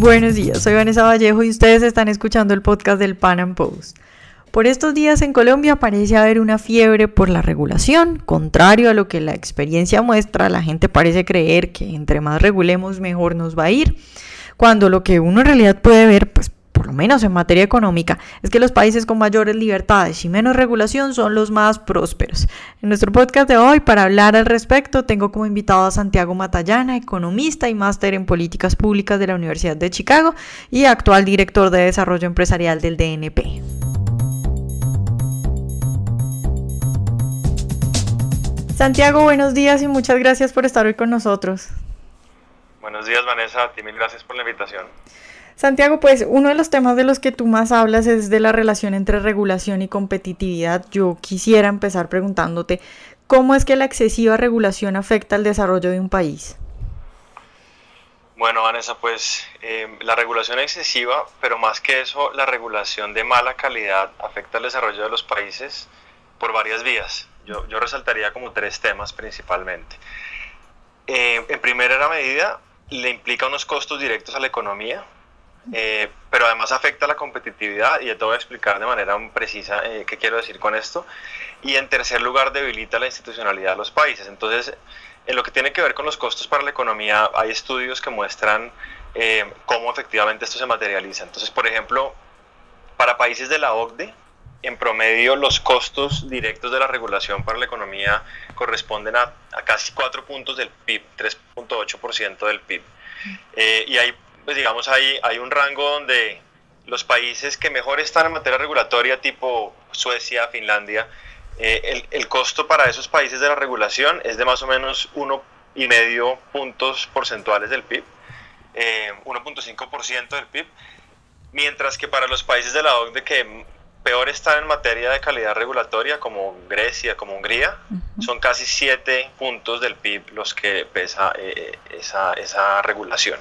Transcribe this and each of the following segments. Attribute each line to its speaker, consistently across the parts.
Speaker 1: Buenos días, soy Vanessa Vallejo y ustedes están escuchando el podcast del Pan Am Post. Por estos días en Colombia parece haber una fiebre por la regulación, contrario a lo que la experiencia muestra, la gente parece creer que entre más regulemos mejor nos va a ir, cuando lo que uno en realidad puede ver, pues por lo menos en materia económica, es que los países con mayores libertades y menos regulación son los más prósperos. En nuestro podcast de hoy, para hablar al respecto, tengo como invitado a Santiago Matallana, economista y máster en políticas públicas de la Universidad de Chicago y actual director de desarrollo empresarial del DNP. Santiago, buenos días y muchas gracias por estar hoy con nosotros.
Speaker 2: Buenos días, Vanessa. A ti mil gracias por la invitación.
Speaker 1: Santiago, pues uno de los temas de los que tú más hablas es de la relación entre regulación y competitividad. Yo quisiera empezar preguntándote, ¿cómo es que la excesiva regulación afecta al desarrollo de un país?
Speaker 2: Bueno, Vanessa, pues eh, la regulación excesiva, pero más que eso, la regulación de mala calidad afecta al desarrollo de los países por varias vías. Yo, yo resaltaría como tres temas principalmente. Eh, en primera medida, le implica unos costos directos a la economía, eh, pero además afecta la competitividad y ya te voy a explicar de manera precisa eh, qué quiero decir con esto. Y en tercer lugar, debilita la institucionalidad de los países. Entonces, en lo que tiene que ver con los costos para la economía, hay estudios que muestran eh, cómo efectivamente esto se materializa. Entonces, por ejemplo, para países de la OCDE, en promedio los costos directos de la regulación para la economía corresponden a, a casi 4 puntos del PIB, 3.8% del PIB. y hay pues digamos hay, hay un rango donde los países que mejor están en materia regulatoria, tipo Suecia, Finlandia, eh, el, el, costo para esos países de la regulación es de más o menos 1,5 puntos porcentuales del PIB, eh, 1.5% del PIB, mientras que para los países de la OCDE que peor están en materia de calidad regulatoria, como Grecia, como Hungría, son casi 7 puntos del PIB los que pesa eh, esa, esa regulación.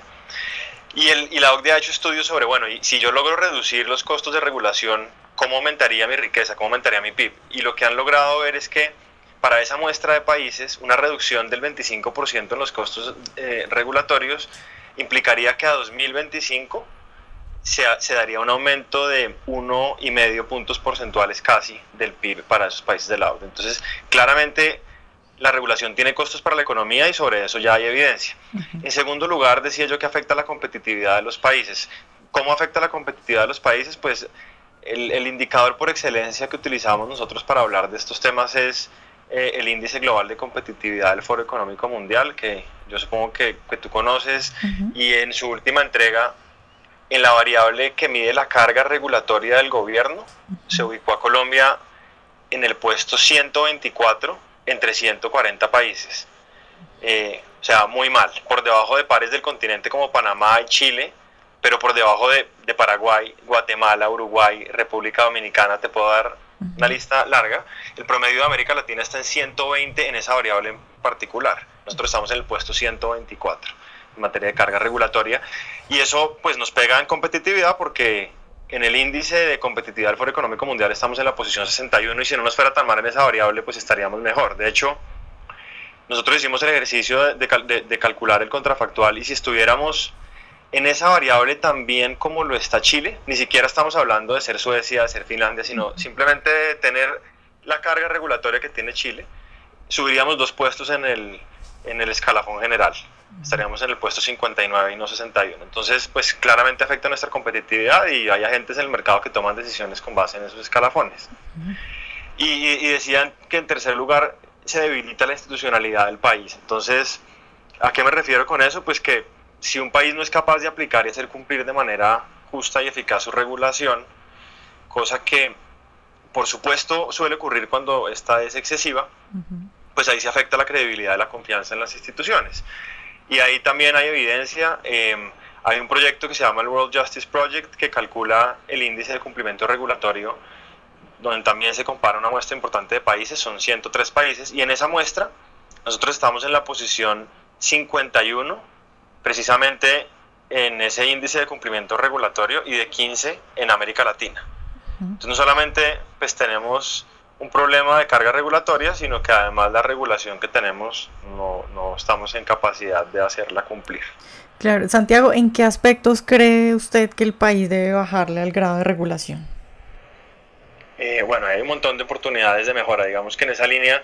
Speaker 2: Y, el, y la OCDE ha hecho estudios sobre, bueno, y si yo logro reducir los costos de regulación, ¿cómo aumentaría mi riqueza? ¿Cómo aumentaría mi PIB? Y lo que han logrado ver es que para esa muestra de países, una reducción del 25% en los costos eh, regulatorios implicaría que a 2025 se, se, daría un aumento de 1,5 puntos porcentuales casi del PIB para esos países de la OCDE. Entonces, claramente la regulación tiene costos para la economía y sobre eso ya hay evidencia. En segundo lugar, decía yo que afecta la competitividad de los países. ¿Cómo afecta la competitividad de los países? Pues el, el indicador por excelencia que utilizamos nosotros para hablar de estos temas es eh, el índice global de competitividad del Foro Económico Mundial, que yo supongo que, que tú conoces, y en su última entrega, en la variable que mide la carga regulatoria del gobierno, se ubicó a Colombia en el puesto 124 entre 140 países. Eh, o sea, muy mal, por debajo de pares del continente como Panamá y Chile, pero por debajo de, de Paraguay, Guatemala, Uruguay, República Dominicana, te puedo dar una lista larga. El promedio de América Latina está en 120 en esa variable en particular. Nosotros estamos en el puesto 124 en materia de carga regulatoria y eso pues nos pega en competitividad porque en el índice de competitividad del Foro Económico Mundial estamos en la posición 61 y si no nos fuera tan mal en esa variable, pues estaríamos mejor. De hecho, nosotros hicimos el ejercicio de, de, de, calcular el contrafactual y si estuviéramos en esa variable también como lo está Chile, ni siquiera estamos hablando de ser Suecia, de ser Finlandia, sino simplemente de tener la carga regulatoria que tiene Chile, subiríamos dos puestos en el, en el escalafón general estaríamos en el puesto 59 y no 61. Entonces, pues claramente afecta nuestra competitividad y hay agentes en el mercado que toman decisiones con base en esos escalafones. Y, y, decían que en tercer lugar se debilita la institucionalidad del país. Entonces, ¿a qué me refiero con eso? Pues que si un país no es capaz de aplicar y hacer cumplir de manera justa y eficaz su regulación, cosa que por supuesto suele ocurrir cuando esta es excesiva, uh -huh. Pues ahí se afecta la credibilidad de la confianza en las instituciones. Y ahí también hay evidencia. Eh, hay un proyecto que se llama el World Justice Project que calcula el índice de cumplimiento regulatorio, donde también se compara una muestra importante de países, son 103 países, y en esa muestra nosotros estamos en la posición 51, precisamente en ese índice de cumplimiento regulatorio y de 15 en América Latina. Entonces no solamente pues tenemos un problema de carga regulatoria, sino que además la regulación que tenemos no, no estamos en capacidad de hacerla cumplir.
Speaker 1: Claro, Santiago, ¿en qué aspectos cree usted que el país debe bajarle al grado de regulación?
Speaker 2: Eh, bueno, hay un montón de oportunidades de mejora. Digamos que en esa línea,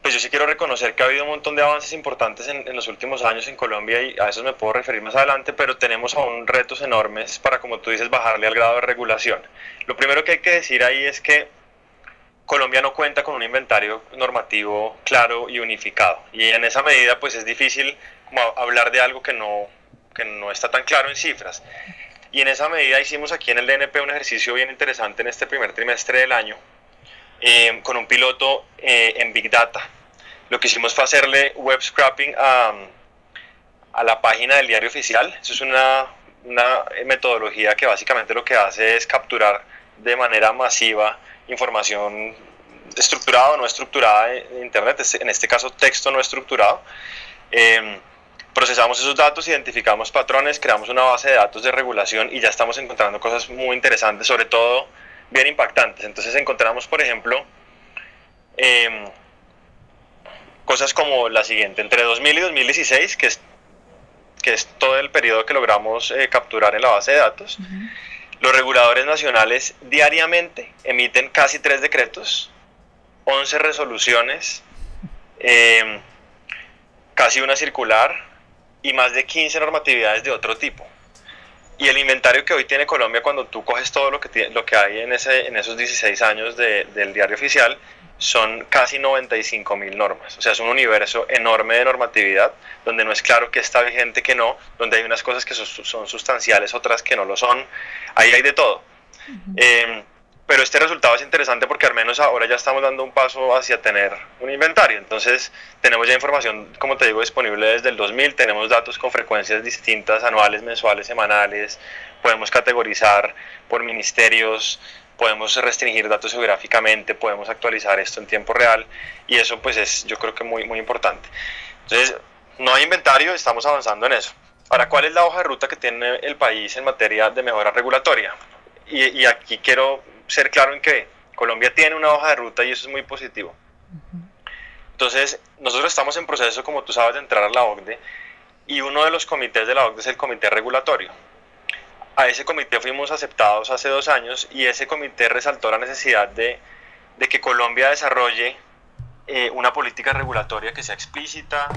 Speaker 2: pues yo sí quiero reconocer que ha habido un montón de avances importantes en, en, los últimos años en Colombia y a eso me puedo referir más adelante, pero tenemos aún retos enormes para, como tú dices, bajarle al grado de regulación. Lo primero que hay que decir ahí es que Colombia no cuenta con un inventario normativo claro y unificado. Y en esa medida, pues es difícil hablar de algo que no, que no está tan claro en cifras. Y en esa medida hicimos aquí en el DNP un ejercicio bien interesante en este primer trimestre del año, eh, con un piloto eh, en Big Data. Lo que hicimos fue hacerle web scrapping a, a la página del diario oficial. Eso es una, una metodología que básicamente lo que hace es capturar de manera masiva información estructurada o no estructurada en Internet, en este caso texto no estructurado. Eh, procesamos esos datos, identificamos patrones, creamos una base de datos de regulación y ya estamos encontrando cosas muy interesantes, sobre todo bien impactantes. Entonces encontramos, por ejemplo, em, cosas como la siguiente, entre 2000 y 2016, que es, que es todo el periodo que logramos eh, capturar en la base de datos, los reguladores nacionales diariamente emiten casi tres decretos, 11 resoluciones, em, casi una circular y más de 15 normatividades de otro tipo. Y el inventario que hoy tiene Colombia, cuando tú coges todo lo que, lo que hay en, ese, en esos 16 años del diario oficial, son casi 95 mil normas. O sea, es un universo enorme de normatividad, donde no es claro que está vigente, que no, donde hay unas cosas que son, sustanciales, otras que no lo son. Ahí hay de todo. eh, pero este resultado es interesante porque al menos ahora ya estamos dando un paso hacia tener un inventario. Entonces tenemos ya información, como te digo, disponible desde el 2000, tenemos datos con frecuencias distintas, anuales, mensuales, semanales, podemos categorizar por ministerios, podemos restringir datos geográficamente, podemos actualizar esto en tiempo real y eso pues es yo creo que muy, muy importante. Entonces, no hay inventario, estamos avanzando en eso. Ahora, ¿cuál es la hoja de ruta que tiene el país en materia de mejora regulatoria? Y, y aquí quiero ser claro en que Colombia tiene una hoja de ruta y eso es muy positivo. Entonces, nosotros estamos en proceso, como tú sabes, de entrar a la OCDE y uno de los comités de la OCDE es el comité regulatorio. A ese comité fuimos aceptados hace dos años y ese comité resaltó la necesidad de, que Colombia desarrolle eh, una política regulatoria que sea explícita,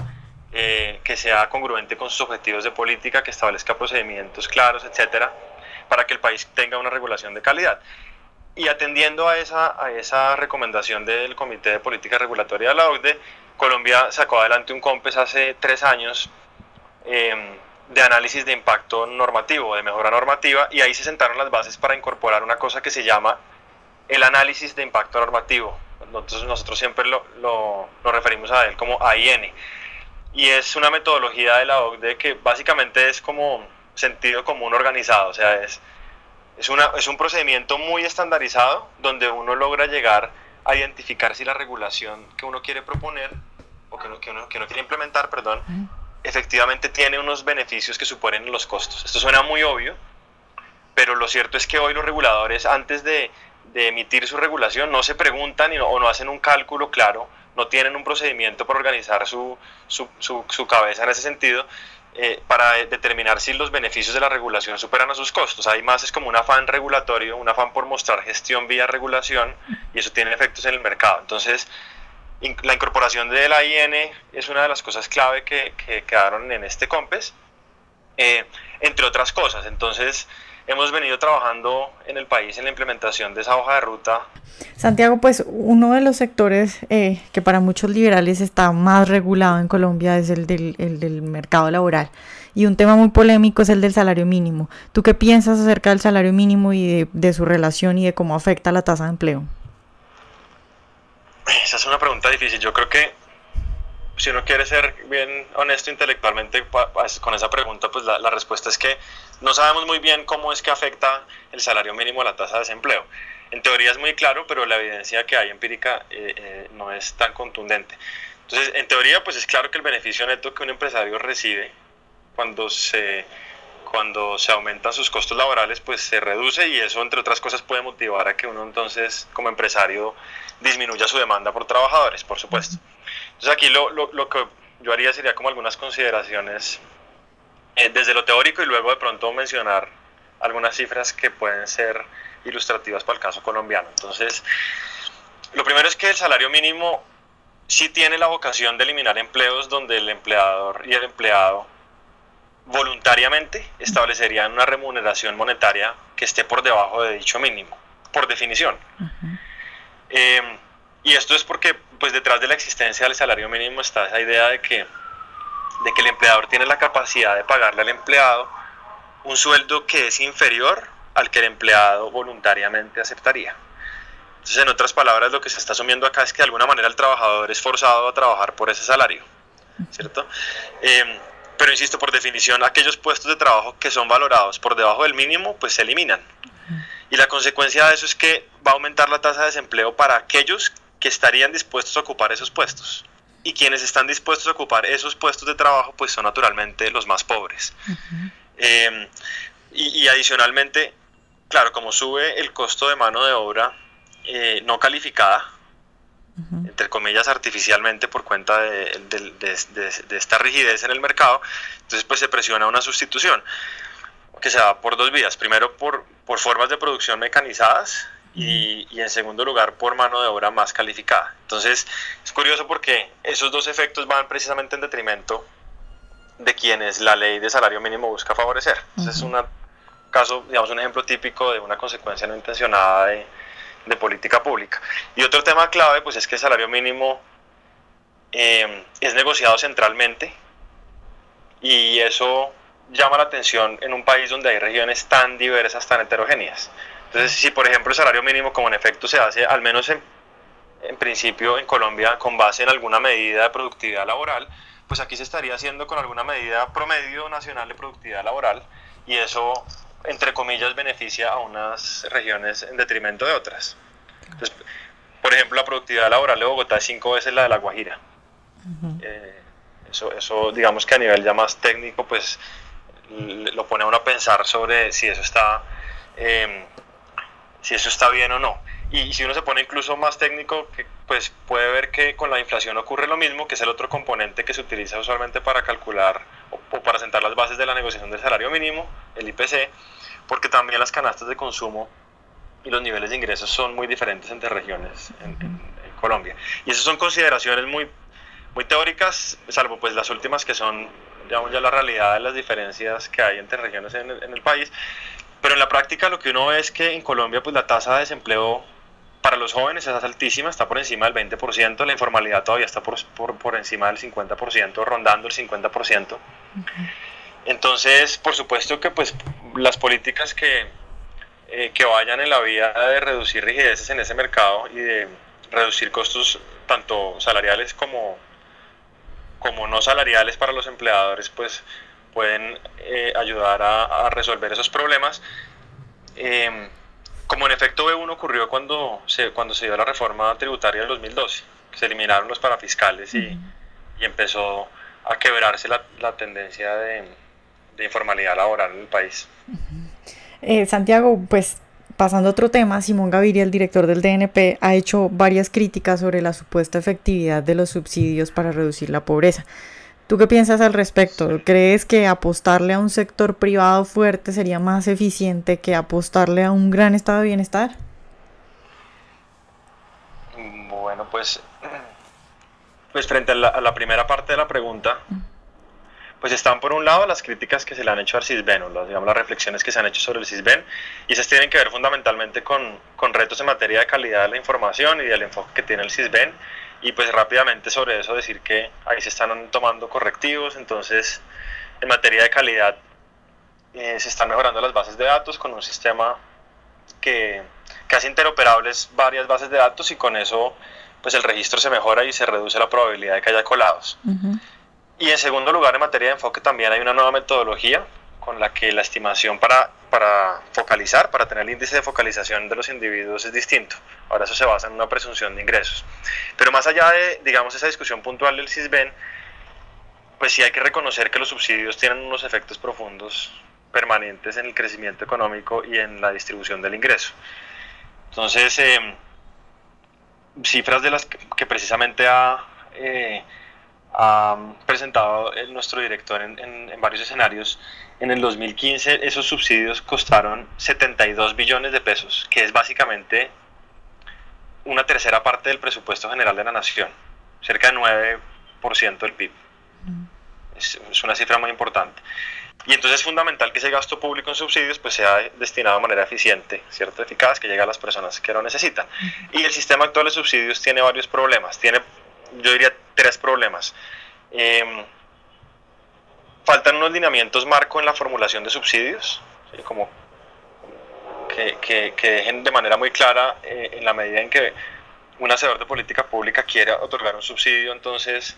Speaker 2: eh, que sea congruente con sus objetivos de política, que establezca procedimientos claros, etcétera, para que el país tenga una regulación de calidad. Y atendiendo a esa, a esa recomendación del Comité de Política Regulatoria de la OCDE, Colombia sacó adelante un COMPES hace tres años eh, de análisis de impacto normativo, de mejora normativa, y ahí se sentaron las bases para incorporar una cosa que se llama el análisis de impacto normativo. Nosotros, nosotros siempre lo, lo, lo referimos a él como AIN. Y es una metodología de la OCDE que básicamente es como sentido común organizado, o sea, es es, una, es un procedimiento muy estandarizado donde uno logra llegar a identificar si la regulación que uno quiere proponer o que uno, que uno, que uno quiere implementar, perdón, efectivamente tiene unos beneficios que suponen los costos. Esto suena muy obvio, pero lo cierto es que hoy los reguladores antes de, de emitir su regulación no se preguntan y no, o no hacen un cálculo claro, no tienen un procedimiento para organizar su, su, su, su cabeza en ese sentido, eh, para determinar si los beneficios de la regulación superan a sus costos. Además es como un afán regulatorio, un afán por mostrar gestión vía regulación y eso tiene efectos en el mercado. Entonces, la incorporación de la IN es una de las cosas clave que, que quedaron en este COMPES, eh, entre otras cosas. Entonces, hemos venido trabajando en el país en la implementación de esa hoja de ruta.
Speaker 1: Santiago, pues uno de los sectores eh, que para muchos liberales está más regulado en Colombia es el del, el del, mercado laboral. Y un tema muy polémico es el del salario mínimo. ¿Tú qué piensas acerca del salario mínimo y de, de su relación y de cómo afecta la tasa de empleo?
Speaker 2: Esa es una pregunta difícil. Yo creo que si uno quiere ser bien honesto intelectualmente con esa pregunta, pues la, respuesta es que no sabemos muy bien cómo es que afecta el salario mínimo a la tasa de desempleo. En teoría es muy claro, pero la evidencia que hay empírica eh, eh, no es tan contundente. Entonces, en teoría, pues es claro que el beneficio neto que un empresario recibe cuando se cuando se aumentan sus costos laborales, pues se reduce y eso, entre otras cosas, puede motivar a que uno entonces, como empresario, disminuya su demanda por trabajadores, por supuesto. Entonces aquí lo, lo, que yo haría sería como algunas consideraciones eh, desde lo teórico y luego de pronto mencionar algunas cifras que pueden ser ilustrativas para el caso colombiano. Entonces, lo primero es que el salario mínimo sí tiene la vocación de eliminar empleos donde el empleador y el empleado voluntariamente establecerían una remuneración monetaria que esté por debajo de dicho mínimo, por definición. Em, y esto es porque pues detrás de la existencia del salario mínimo está esa idea de que, de que el empleador tiene la capacidad de pagarle al empleado un sueldo que es inferior al que el empleado voluntariamente aceptaría. Entonces, en otras palabras, lo que se está asumiendo acá es que de alguna manera el trabajador es forzado a trabajar por ese salario, ¿cierto? Em, pero insisto, por definición, aquellos puestos de trabajo que son valorados por debajo del mínimo, pues se eliminan. Y la consecuencia de eso es que va a aumentar la tasa de desempleo para aquellos que estarían dispuestos a ocupar esos puestos. Y quienes están dispuestos a ocupar esos puestos de trabajo, pues son naturalmente los más pobres. Em, y, adicionalmente, claro, como sube el costo de mano de obra eh, no calificada, entre comillas, artificialmente por cuenta de, esta rigidez en el mercado, entonces pues se presiona una sustitución que se da por dos vías. Primero por, por formas de producción mecanizadas y, y, en segundo lugar por mano de obra más calificada. Entonces es curioso porque esos dos efectos van precisamente en detrimento de quienes la ley de salario mínimo busca favorecer. Entonces es un caso, digamos, un ejemplo típico de una consecuencia no intencionada de, de política pública. Y otro tema clave, pues es que el salario mínimo eh, es negociado centralmente y eso llama la atención en un país donde hay regiones tan diversas, tan heterogéneas. Entonces, si por ejemplo el salario mínimo como en efecto se hace, al menos en, en principio en Colombia, con base en alguna medida de productividad laboral, pues aquí se estaría haciendo con alguna medida promedio nacional de productividad laboral y eso entre comillas, beneficia a unas regiones en detrimento de otras. Entonces, por ejemplo, la productividad laboral de Bogotá es cinco veces la de La Guajira. Eh, eso, eso, digamos que a nivel ya más técnico, pues lo pone a uno a pensar sobre si eso está, em, si eso está bien o no. Y si uno se pone incluso más técnico, pues puede ver que con la inflación ocurre lo mismo, que es el otro componente que se utiliza usualmente para calcular o para sentar las bases de la negociación del salario mínimo, el IPC, porque también las canastas de consumo y los niveles de ingresos son muy diferentes entre regiones en, Colombia. Y esas son consideraciones muy, muy teóricas, salvo pues las últimas que son, digamos, ya la realidad de las diferencias que hay entre regiones en el, en el país. Pero en la práctica lo que uno ve es que en Colombia pues la tasa de desempleo para los jóvenes es altísima, está por encima del 20%, la informalidad todavía está por, por, por encima del 50%, rondando el 50%. Entonces, por supuesto que pues las políticas que, eh, que vayan en la vía de reducir rigideces en ese mercado y de reducir costos tanto salariales como, como no salariales para los empleadores, pues pueden eh, ayudar a, resolver esos problemas. Eh, como en efecto B1 ocurrió cuando se, cuando se dio la reforma tributaria del 2012, se eliminaron los parafiscales y, y empezó a quebrarse la, la tendencia de, de, informalidad laboral en el país.
Speaker 1: Eh, Santiago, pues pasando a otro tema, Simón Gaviria, el director del DNP, ha hecho varias críticas sobre la supuesta efectividad de los subsidios para reducir la pobreza. ¿Tú qué piensas al respecto? ¿Crees que apostarle a un sector privado fuerte sería más eficiente que apostarle a un gran estado de bienestar?
Speaker 2: Bueno, pues, pues frente a la, primera parte de la pregunta, pues están por un lado las críticas que se le han hecho al CISBEN, o las, digamos, las reflexiones que se han hecho sobre el CISBEN, y esas tienen que ver fundamentalmente con, con retos en materia de calidad de la información y del enfoque que tiene el CISBEN y pues rápidamente sobre eso decir que ahí se están tomando correctivos, entonces en materia de calidad eh, se están mejorando las bases de datos con un sistema que, que hace interoperables varias bases de datos y con eso pues el registro se mejora y se reduce la probabilidad de que haya colados. Y en segundo lugar, en materia de enfoque también hay una nueva metodología con la que la estimación para, para focalizar, para tener el índice de focalización de los individuos es distinto. Ahora eso se basa en una presunción de ingresos. Pero más allá de, digamos, esa discusión puntual del CISBEN, pues sí hay que reconocer que los subsidios tienen unos efectos profundos permanentes en el crecimiento económico y en la distribución del ingreso. Entonces, em, cifras de las que, precisamente ha, eh, presentado nuestro director en, varios escenarios, en el 2015 esos subsidios costaron 72 billones de pesos, que es básicamente una tercera parte del presupuesto general de la nación, cerca del 9% del PIB. es una cifra muy importante. Y entonces es fundamental que ese gasto público en subsidios pues sea destinado de manera eficiente, ¿cierto? Eficaz, que llegue a las personas que lo necesitan. Y el sistema actual de subsidios tiene varios problemas. Tiene, yo diría, tres problemas. Em, faltan unos lineamientos marco en la formulación de subsidios, como que, que, que, dejen de manera muy clara eh, en la medida en que un hacedor de política pública quiera otorgar un subsidio, entonces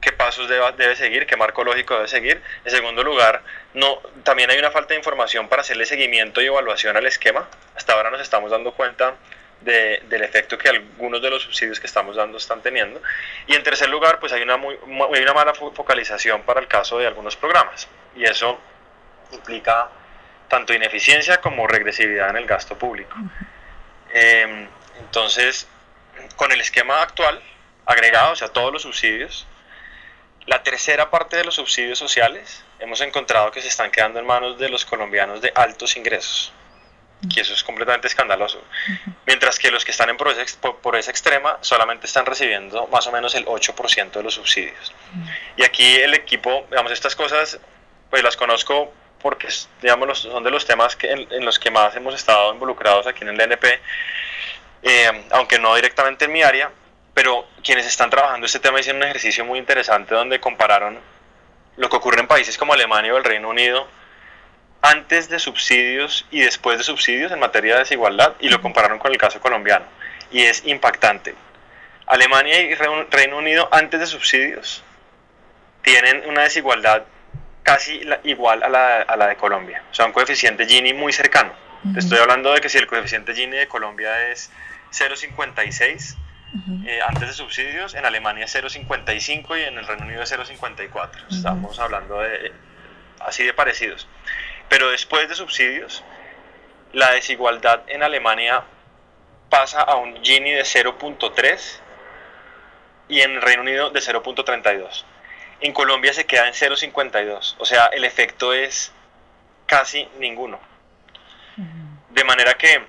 Speaker 2: qué pasos debe, debe, seguir, qué marco lógico debe seguir. En segundo lugar, no, también hay una falta de información para hacerle seguimiento y evaluación al esquema. Hasta ahora nos estamos dando cuenta de, del efecto que algunos de los subsidios que estamos dando están teniendo. Y en tercer lugar, pues hay una, muy, hay una mala focalización para el caso de algunos programas. Y eso implica tanto ineficiencia como regresividad en el gasto público. Eh, entonces, con el esquema actual, agregado, o sea, todos los subsidios, la tercera parte de los subsidios sociales hemos encontrado que se están quedando en manos de los colombianos de altos ingresos, que eso es completamente escandaloso. Mientras que los que están en pobreza, extrema solamente están recibiendo más o menos el 8% de los subsidios. Y aquí el equipo, digamos, estas cosas, pues las conozco porque digamos, son de los temas que, en, los que más hemos estado involucrados aquí en el NP, eh, aunque no directamente en mi área, pero quienes están trabajando este tema hicieron un ejercicio muy interesante donde compararon lo que ocurre en países como Alemania o el Reino Unido antes de subsidios y después de subsidios en materia de desigualdad y lo compararon con el caso colombiano. Y es impactante. Alemania y Reino Unido antes de subsidios tienen una desigualdad casi igual a la, a la de Colombia. O sea, un coeficiente Gini muy cercano. estoy hablando de que si el coeficiente Gini de Colombia es 0,56, eh, antes de subsidios, en Alemania 0,55 y en el Reino Unido 0,54. Estamos hablando de así de parecidos. Pero después de subsidios, la desigualdad en Alemania pasa a un Gini de 0.3 y en el Reino Unido de 0.32. En Colombia se queda en 0.52, o sea, el efecto es casi ninguno. De manera que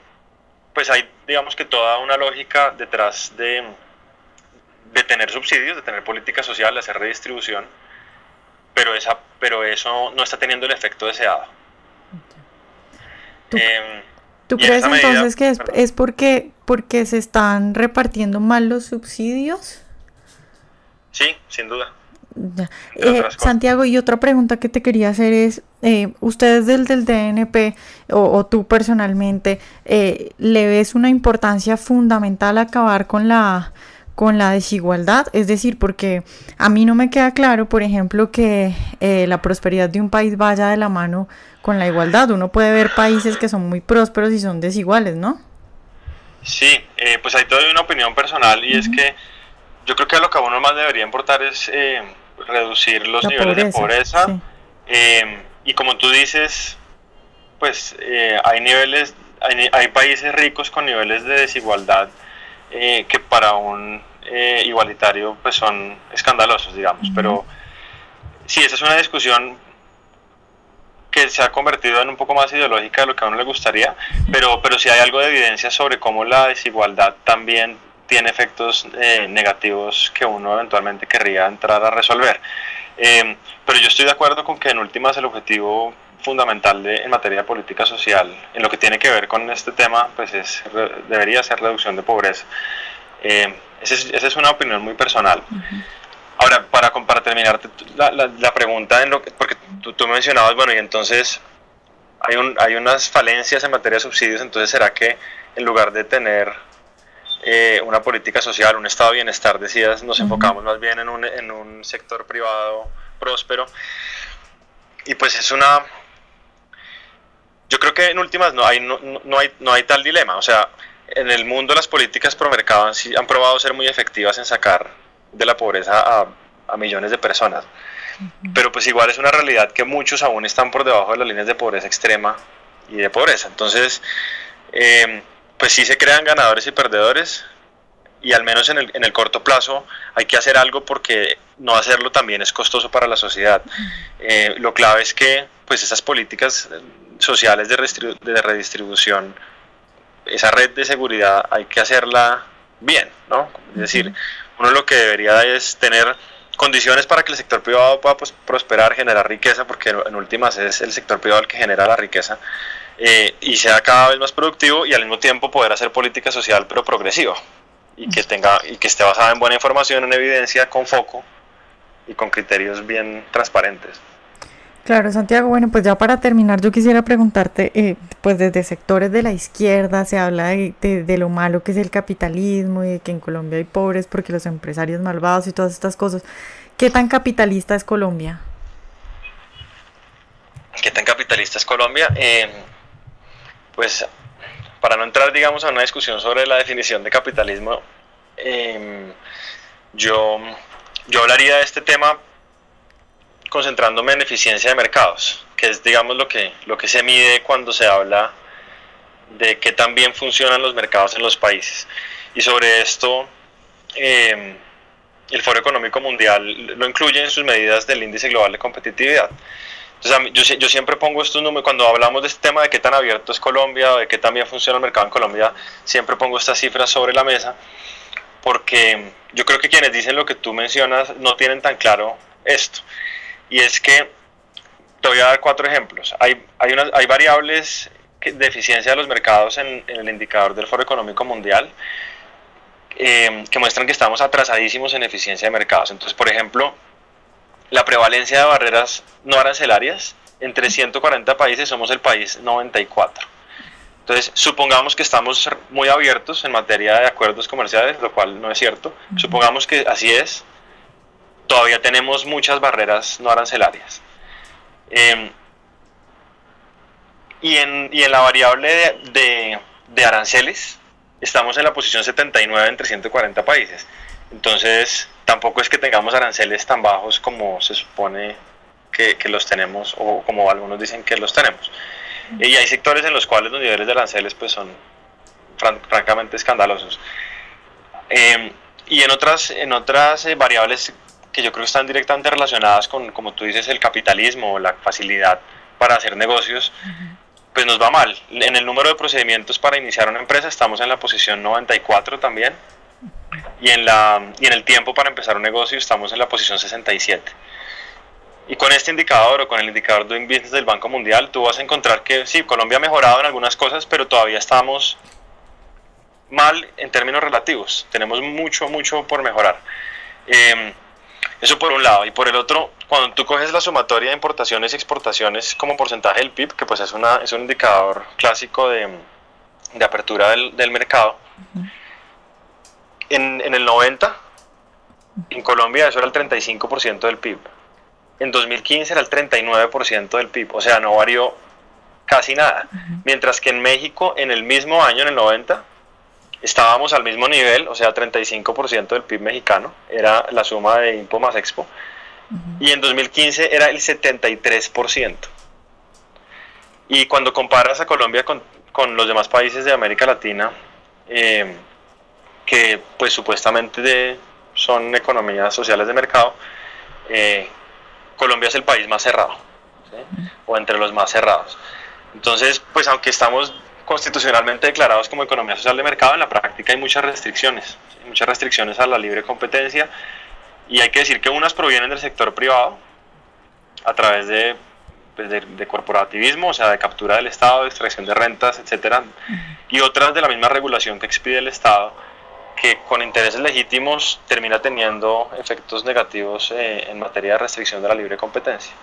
Speaker 2: pues hay, digamos que toda una lógica detrás de, de tener subsidios, de tener política social, de hacer redistribución, pero, esa, pero eso no está teniendo el efecto deseado.
Speaker 1: ¿Tú, em, crees entonces que es, porque, porque se están repartiendo mal los subsidios?
Speaker 2: Sí, sin duda.
Speaker 1: Eh, Santiago, y otra pregunta que te quería hacer es, eh, ustedes del, del DNP o, tú personalmente, eh, ¿le ves una importancia fundamental acabar con la, con la desigualdad? Es decir, porque a mí no me queda claro, por ejemplo, que la prosperidad de un país vaya de la mano con la igualdad. Uno puede ver países que son muy prósperos y son desiguales, ¿no?
Speaker 2: Sí, pues hay toda una opinión personal y es que yo creo que lo que a uno más debería importar es reducir los niveles de pobreza. Eh, y como tú dices, pues eh, hay niveles, hay, países ricos con niveles de desigualdad eh, que para un igualitario pues son escandalosos, digamos. Pero sí, esa es una discusión que se ha convertido en un poco más ideológica de lo que a uno le gustaría, pero, pero sí hay algo de evidencia sobre cómo la desigualdad también tiene efectos eh, negativos que uno eventualmente querría entrar a resolver. Eh, pero yo estoy de acuerdo con que en últimas el objetivo fundamental de, en materia de política social, en lo que tiene que ver con este tema, pues es, debería ser reducción de pobreza. Eh, esa, es, una opinión muy personal. Ahora, para, para terminar la, la, pregunta, en lo porque tú, tú, mencionabas, bueno, y entonces hay, un, hay unas falencias en materia de subsidios, entonces será que en lugar de tener eh, una política social, un estado de bienestar, decías, nos enfocamos más bien en un, en un sector privado próspero. Y pues es una... Yo creo que en últimas no hay, no, no hay, no hay tal dilema. O sea, en el mundo las políticas pro mercado han, han probado ser muy efectivas en sacar de la pobreza a, a millones de personas. Pero pues igual es una realidad que muchos aún están por debajo de las líneas de pobreza extrema y de pobreza. Entonces, eh, pues sí se crean ganadores y perdedores, y al menos en el, en el, corto plazo hay que hacer algo porque no hacerlo también es costoso para la sociedad. Eh, lo clave es que pues esas políticas sociales de, de, redistribución, esa red de seguridad hay que hacerla bien, ¿no? Es decir, uno lo que debería es tener condiciones para que el sector privado pueda pues, prosperar, generar riqueza, porque en últimas es el sector privado el que genera la riqueza, eh, y sea cada vez más productivo y al mismo tiempo poder hacer política social pero progresiva y que tenga y que esté basada en buena información, en evidencia, con foco y con criterios bien transparentes.
Speaker 1: Claro, Santiago, bueno, pues ya para terminar yo quisiera preguntarte, eh, pues desde sectores de la izquierda se habla de, lo malo que es el capitalismo y de que en Colombia hay pobres porque los empresarios malvados y todas estas cosas. ¿Qué tan capitalista es Colombia?
Speaker 2: ¿Qué tan capitalista es Colombia? Eh, pues para no entrar, digamos, a una discusión sobre la definición de capitalismo, em, yo, yo hablaría de este tema concentrándome en eficiencia de mercados, que es, digamos, lo que, lo que se mide cuando se habla de qué tan bien funcionan los mercados en los países. Y sobre esto, em, el Foro Económico Mundial lo incluye en sus medidas del índice global de competitividad. Entonces, yo, siempre pongo estos números, cuando hablamos de este tema de qué tan abierto es Colombia, o de qué tan bien funciona el mercado en Colombia, siempre pongo estas cifras sobre la mesa, porque yo creo que quienes dicen lo que tú mencionas no tienen tan claro esto. Y es que, te voy a dar cuatro ejemplos. Hay, hay, unas, hay variables de eficiencia de los mercados en, el indicador del Foro Económico Mundial eh, que muestran que estamos atrasadísimos en eficiencia de mercados. Entonces, por ejemplo, la prevalencia de barreras no arancelarias, entre 140 países somos el país 94. Entonces, supongamos que estamos muy abiertos en materia de acuerdos comerciales, lo cual no es cierto. Supongamos que así es. Todavía tenemos muchas barreras no arancelarias. Em, y, en, y, en, la variable de, de, de, aranceles, estamos en la posición 79 entre 140 países. Entonces, tampoco es que tengamos aranceles tan bajos como se supone que, los tenemos o como algunos dicen que los tenemos. Y hay sectores en los cuales los niveles de aranceles pues son francamente escandalosos. Em, y en otras, en otras eh, variables que yo creo que están directamente relacionadas con, como tú dices, el capitalismo o la facilidad para hacer negocios, pues nos va mal. En el número de procedimientos para iniciar una empresa estamos en la posición 94 también y en, la, y en el tiempo para empezar un negocio estamos en la posición 67. Y con este indicador o con el indicador Doing Business del Banco Mundial, tú vas a encontrar que sí, Colombia ha mejorado en algunas cosas, pero todavía estamos mal en términos relativos. Tenemos mucho, mucho por mejorar. Em, eso por un lado. Y por el otro, cuando tú coges la sumatoria de importaciones y exportaciones como porcentaje del PIB, que pues es, una, es un indicador clásico de, de apertura del, del mercado, en, en el 90, en Colombia eso era el 35% del PIB. En 2015 era el 39% del PIB, o sea, no varió casi nada. Mientras que en México, en el mismo año, en el 90, estábamos al mismo nivel, o sea, 35% del PIB mexicano, era la suma de Impo más Expo, y en 2015 era el 73%. Y cuando comparas a Colombia con, con los demás países de América Latina, eh, que pues supuestamente son economías sociales de mercado, eh, Colombia es el país más cerrado, o entre los más cerrados. Entonces, pues aunque estamos constitucionalmente declarados como economía social de mercado, en la práctica hay muchas restricciones, muchas restricciones a la libre competencia, y hay que decir que unas provienen del sector privado, a través de, pues, de, corporativismo, o sea, de captura del Estado, de extracción de rentas, etcétera, y otras de la misma regulación que expide el Estado, que con intereses legítimos termina teniendo efectos negativos eh, en materia de restricción de la libre competencia.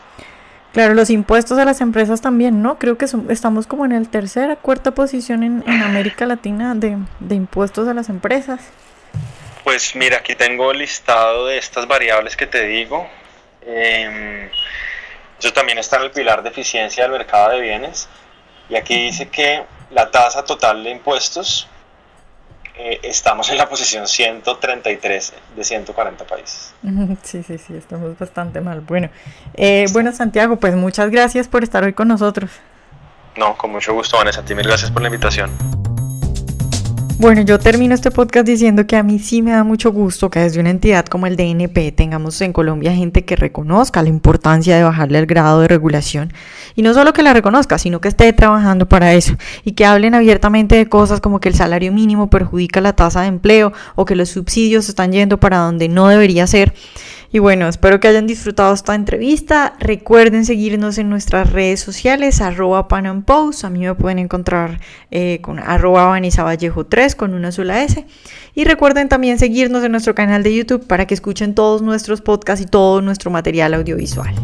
Speaker 1: Claro, los impuestos a las empresas también, ¿no? Creo que estamos como en el tercera, cuarta posición en, América Latina de, impuestos a las empresas.
Speaker 2: Pues mira, aquí tengo el listado de estas variables que te digo. Eh, eso también está en el pilar de eficiencia del mercado de bienes. Y aquí dice que la tasa total de impuestos eh, estamos en la posición 133 de 140 países.
Speaker 1: Sí, sí, sí, estamos bastante mal. Bueno, eh, bueno Santiago, pues muchas gracias por estar hoy con nosotros.
Speaker 2: No, con mucho gusto, Vanessa. A ti mil gracias por la invitación.
Speaker 1: Bueno, yo termino este podcast diciendo que a mí sí me da mucho gusto que desde una entidad como el DNP tengamos en Colombia gente que reconozca la importancia de bajarle el grado de regulación. Y no solo que la reconozca, sino que esté trabajando para eso y que hablen abiertamente de cosas como que el salario mínimo perjudica la tasa de empleo o que los subsidios están yendo para donde no debería ser y bueno, espero que hayan disfrutado esta entrevista. Recuerden seguirnos en nuestras redes sociales, arroba Post. A mí me pueden encontrar eh, con arroba Vanessa Vallejo 3 con una sola S. Y recuerden también seguirnos en nuestro canal de YouTube para que escuchen todos nuestros podcasts y todo nuestro material audiovisual.